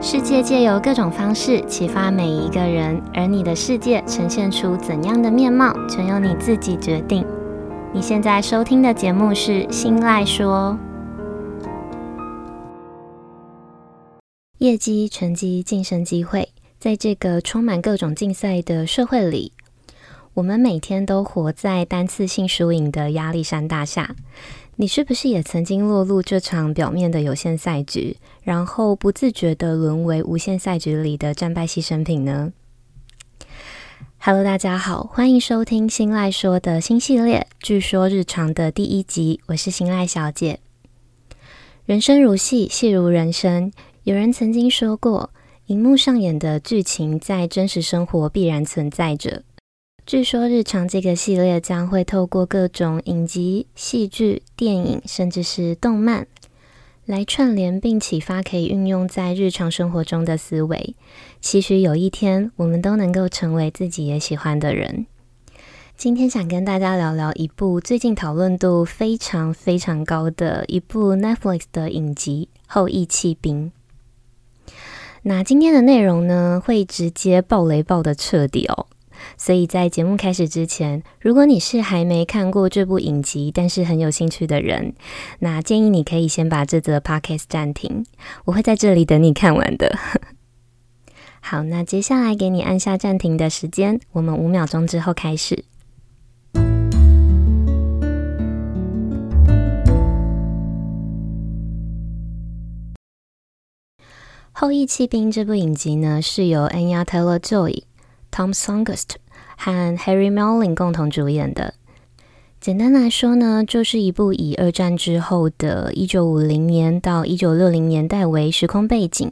世界借由各种方式启发每一个人，而你的世界呈现出怎样的面貌，全由你自己决定。你现在收听的节目是《新赖说》，业绩、成绩、晋升机会，在这个充满各种竞赛的社会里，我们每天都活在单次性输赢的压力山大下。你是不是也曾经落入这场表面的有限赛局，然后不自觉地沦为无限赛局里的战败牺牲品呢？Hello，大家好，欢迎收听新赖说的新系列《据说日常》的第一集，我是新赖小姐。人生如戏，戏如人生。有人曾经说过，荧幕上演的剧情在真实生活必然存在着。据说日常这个系列将会透过各种影集、戏剧、电影，甚至是动漫，来串联并启发可以运用在日常生活中的思维。期许有一天，我们都能够成为自己也喜欢的人。今天想跟大家聊聊一部最近讨论度非常非常高的一部 Netflix 的影集《后翼弃兵》。那今天的内容呢，会直接爆雷爆得彻底哦。所以在节目开始之前，如果你是还没看过这部影集，但是很有兴趣的人，那建议你可以先把这则 podcast 暂停，我会在这里等你看完的。好，那接下来给你按下暂停的时间，我们五秒钟之后开始。《后翼弃兵》这部影集呢，是由 Anya Taylor-Joy Tom Songest 和 Harry Melling 共同主演的。简单来说呢，就是一部以二战之后的1950年到1960年代为时空背景，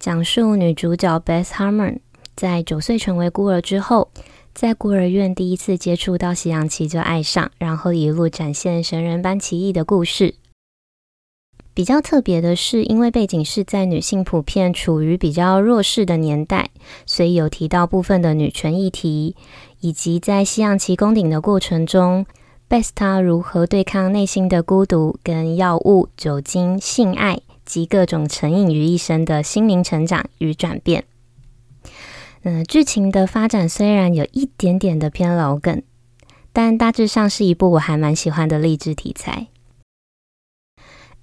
讲述女主角 Beth Harmon 在九岁成为孤儿之后，在孤儿院第一次接触到西洋棋就爱上，然后一路展现神人般棋艺的故事。比较特别的是，因为背景是在女性普遍处于比较弱势的年代，所以有提到部分的女权议题，以及在西洋棋攻顶的过程中，Beth 她如何对抗内心的孤独、跟药物、酒精、性爱及各种成瘾于一身的心灵成长与转变。嗯、剧情的发展虽然有一点点的偏老梗，但大致上是一部我还蛮喜欢的励志题材。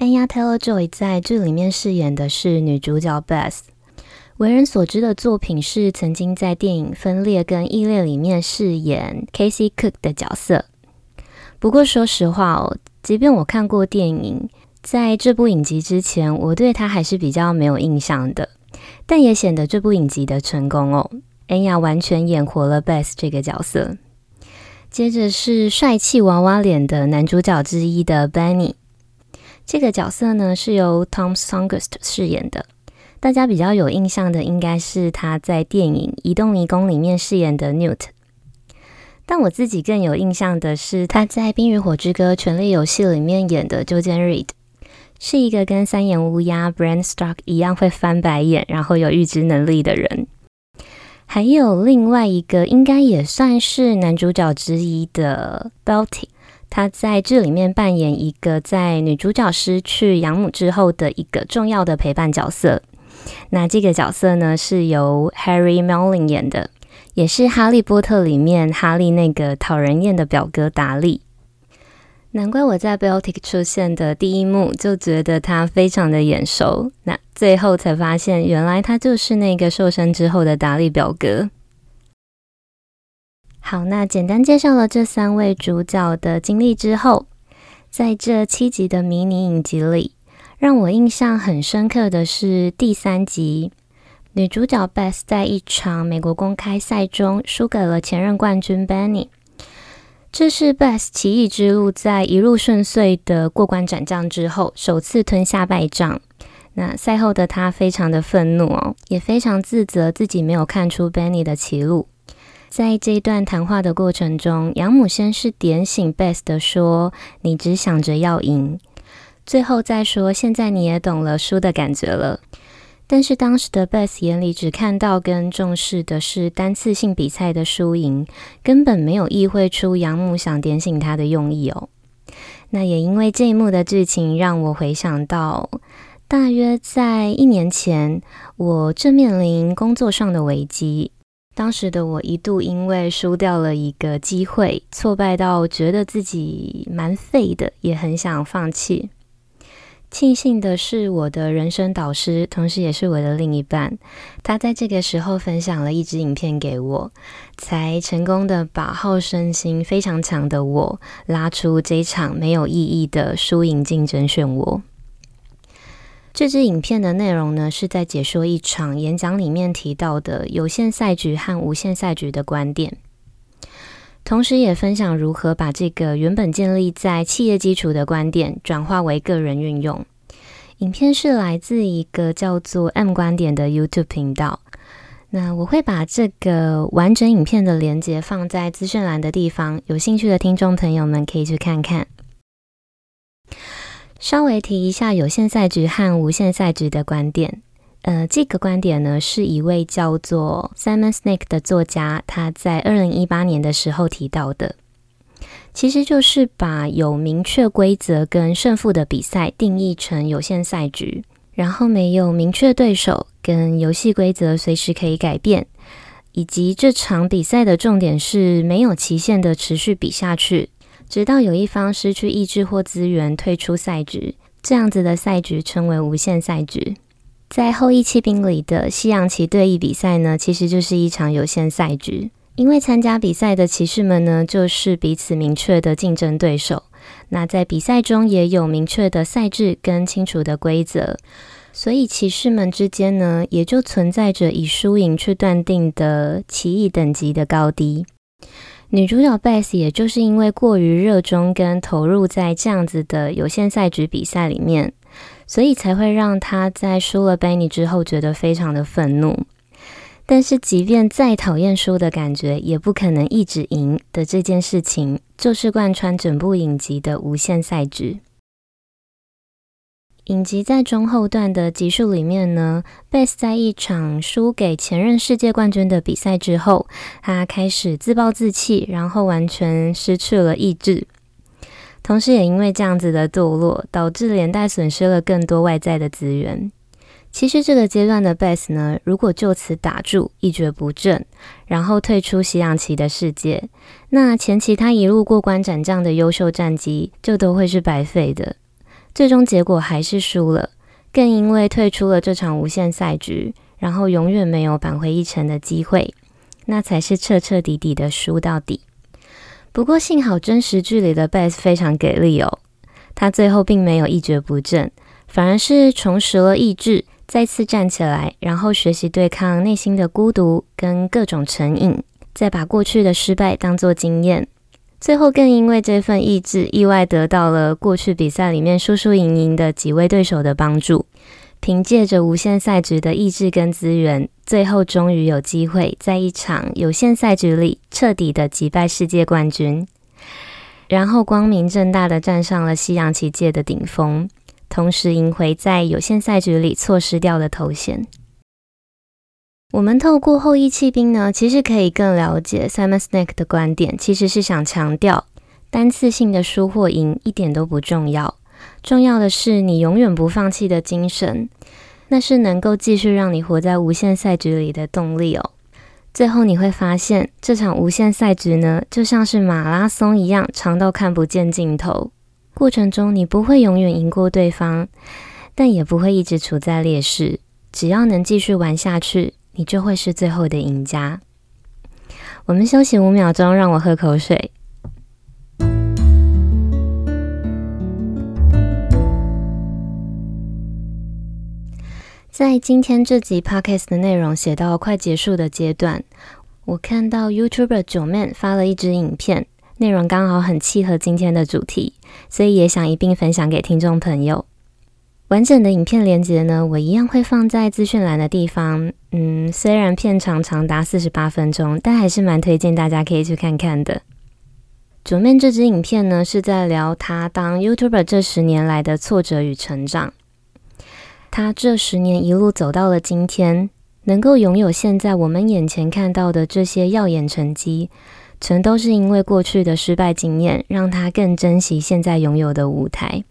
Anya Taylor-Joy 在剧里面饰演的是女主角 Beth，为人所知的作品是曾经在电影《分裂》跟《异裂》里面饰演 Casey Cook 的角色。不过说实话哦，即便我看过电影，在这部影集之前，我对她还是比较没有印象的。但也显得这部影集的成功哦，Anya 完全演活了 Beth 这个角色。接着是帅气娃娃脸的男主角之一的 Benny。这个角色呢，是由 Tom Songus 饰演的，大家比较有印象的应该是他在电影《移动迷宫》里面饰演的 Newt，但我自己更有印象的是他在《冰与火之歌：权力游戏》里面演的 Jojen Reed，是一个跟三眼乌鸦 Bran Stark 一样会翻白眼，然后有预知能力的人。还有另外一个应该也算是男主角之一的 Belty。他在这里面扮演一个在女主角失去养母之后的一个重要的陪伴角色。那这个角色呢，是由 Harry Melling 演的，也是《哈利波特》里面哈利那个讨人厌的表哥达利。难怪我在 Beltic 出现的第一幕就觉得他非常的眼熟，那最后才发现原来他就是那个瘦身之后的达利表哥。好，那简单介绍了这三位主角的经历之后，在这七集的迷你影集里，让我印象很深刻的是第三集，女主角 Beth 在一场美国公开赛中输给了前任冠军 Benny。这是 Beth 奇艺之路在一路顺遂的过关斩将之后，首次吞下败仗。那赛后的她非常的愤怒哦，也非常自责自己没有看出 Benny 的歧路。在这一段谈话的过程中，养母先是点醒 Beth 的说：“你只想着要赢。”最后再说：“现在你也懂了输的感觉了。”但是当时的 Beth 眼里只看到跟重视的是单次性比赛的输赢，根本没有意会出养母想点醒他的用意哦。那也因为这一幕的剧情，让我回想到大约在一年前，我正面临工作上的危机。当时的我一度因为输掉了一个机会，挫败到觉得自己蛮废的，也很想放弃。庆幸的是，我的人生导师，同时也是我的另一半，他在这个时候分享了一支影片给我，才成功的把好胜心非常强的我拉出这场没有意义的输赢竞争漩涡。这支影片的内容呢，是在解说一场演讲里面提到的有限赛局和无限赛局的观点，同时也分享如何把这个原本建立在企业基础的观点转化为个人运用。影片是来自一个叫做 M 观点的 YouTube 频道。那我会把这个完整影片的连接放在资讯栏的地方，有兴趣的听众朋友们可以去看看。稍微提一下有限赛局和无限赛局的观点。呃，这个观点呢，是一位叫做 Simon Sinek 的作家，他在二零一八年的时候提到的，其实就是把有明确规则跟胜负的比赛定义成有限赛局，然后没有明确对手，跟游戏规则随时可以改变，以及这场比赛的重点是没有期限的持续比下去。直到有一方失去意志或资源退出赛局，这样子的赛局称为无限赛局。在《后翼弃兵》里的西洋棋对弈比赛呢，其实就是一场有限赛局。因为参加比赛的骑士们呢，就是彼此明确的竞争对手。那在比赛中也有明确的赛制跟清楚的规则，所以骑士们之间呢，也就存在着以输赢去断定的棋艺等级的高低。女主角 Bess 也就是因为过于热衷跟投入在这样子的有限赛局比赛里面，所以才会让她在输了 Benny 之后觉得非常的愤怒。但是，即便再讨厌输的感觉，也不可能一直赢的这件事情，就是贯穿整部影集的无限赛局。影集在中后段的集数里面呢，Beth 在一场输给前任世界冠军的比赛之后，他开始自暴自弃，然后完全失去了意志。同时，也因为这样子的堕落，导致连带损失了更多外在的资源。其实，这个阶段的 Beth 呢，如果就此打住，一蹶不振，然后退出西洋棋的世界，那前期他一路过关斩将的优秀战绩，就都会是白费的。最终结果还是输了，更因为退出了这场无限赛局，然后永远没有扳回一城的机会，那才是彻彻底底的输到底。不过幸好真实剧里的 Beth 非常给力哦，他最后并没有一蹶不振，反而是重拾了意志，再次站起来，然后学习对抗内心的孤独跟各种成瘾，再把过去的失败当作经验。最后更因为这份意志，意外得到了过去比赛里面输输赢赢的几位对手的帮助，凭借着无限赛局的意志跟资源，最后终于有机会在一场有限赛局里彻底的击败世界冠军，然后光明正大的站上了西洋棋界的顶峰，同时赢回在有限赛局里错失掉的头衔。我们透过后羿弃兵呢，其实可以更了解 Simon Sinek 的观点，其实是想强调单次性的输或赢一点都不重要，重要的是你永远不放弃的精神，那是能够继续让你活在无限赛局里的动力哦。最后你会发现，这场无限赛局呢，就像是马拉松一样，长到看不见尽头。过程中你不会永远赢过对方，但也不会一直处在劣势，只要能继续玩下去。你就会是最后的赢家。我们休息五秒钟，让我喝口水。在今天这集 Podcast 的内容写到快结束的阶段，我看到 YouTuber 九 man 发了一支影片，内容刚好很契合今天的主题，所以也想一并分享给听众朋友。完整的影片连接呢，我一样会放在资讯栏的地方。嗯，虽然片长长达四十八分钟，但还是蛮推荐大家可以去看看的。9man 这支影片呢，是在聊他当 YouTuber 这十年来的挫折与成长。他这十年一路走到了今天，能够拥有现在我们眼前看到的这些耀眼成绩，全都是因为过去的失败经验，让他更珍惜现在拥有的舞台。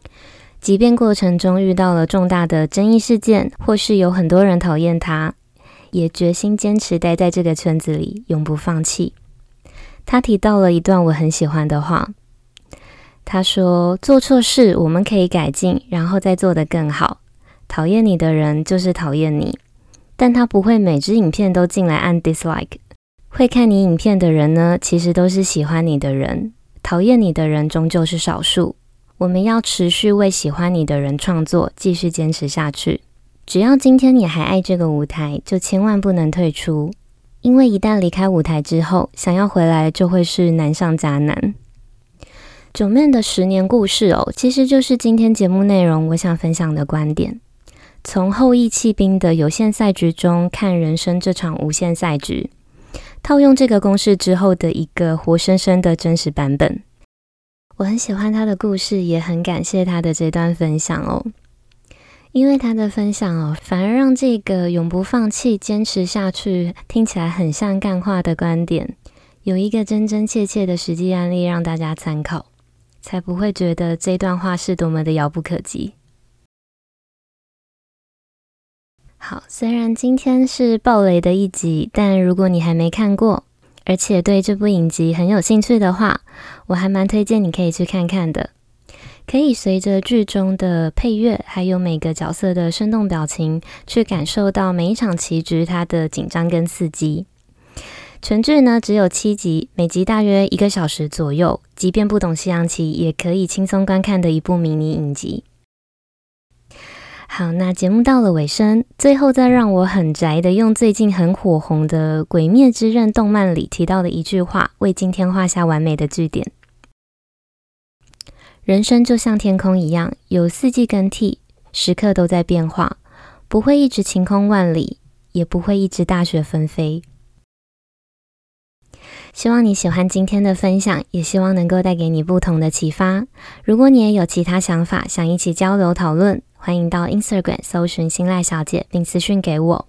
即便过程中遇到了重大的争议事件，或是有很多人讨厌他，也决心坚持待在这个圈子里，永不放弃。他提到了一段我很喜欢的话，他说：“做错事我们可以改进，然后再做得更好。讨厌你的人就是讨厌你，但他不会每支影片都进来按 dislike。会看你影片的人呢，其实都是喜欢你的人。”讨厌你的人终究是少数，我们要持续为喜欢你的人创作，继续坚持下去。只要今天你还爱这个舞台，就千万不能退出，因为一旦离开舞台之后，想要回来就会是难上加难。九面的十年故事哦，其实就是今天节目内容我想分享的观点，从后羿弃兵的有限赛局中看人生这场无限赛局。套用这个公式之后的一个活生生的真实版本，我很喜欢他的故事，也很感谢他的这段分享哦。因为他的分享哦，反而让这个永不放弃、坚持下去听起来很像干话的观点，有一个真真切切的实际案例让大家参考，才不会觉得这段话是多么的遥不可及。好，虽然今天是爆雷的一集，但如果你还没看过，而且对这部影集很有兴趣的话，我还蛮推荐你可以去看看的。可以随着剧中的配乐，还有每个角色的生动表情，去感受到每一场棋局它的紧张跟刺激。全剧呢只有七集，每集大约一个小时左右，即便不懂西洋棋，也可以轻松观看的一部迷你影集。好，那节目到了尾声，最后再让我很宅的用最近很火红的《鬼灭之刃》动漫里提到的一句话，为今天画下完美的句点。人生就像天空一样，有四季更替，时刻都在变化，不会一直晴空万里，也不会一直大雪纷飞。希望你喜欢今天的分享，也希望能够带给你不同的启发。如果你也有其他想法，想一起交流讨论，欢迎到 Instagram 搜寻新赖小姐，并私讯给我。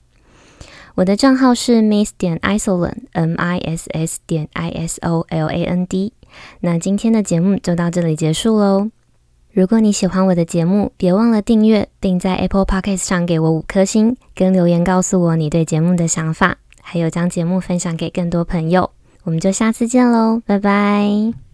我的账号是 Miss 点 Isoland，M I S S 点 I S O L A N D。那今天的节目就到这里结束喽。如果你喜欢我的节目，别忘了订阅，并在 Apple Podcast 上给我五颗星，跟留言告诉我你对节目的想法，还有将节目分享给更多朋友。我们就下次见喽，拜拜。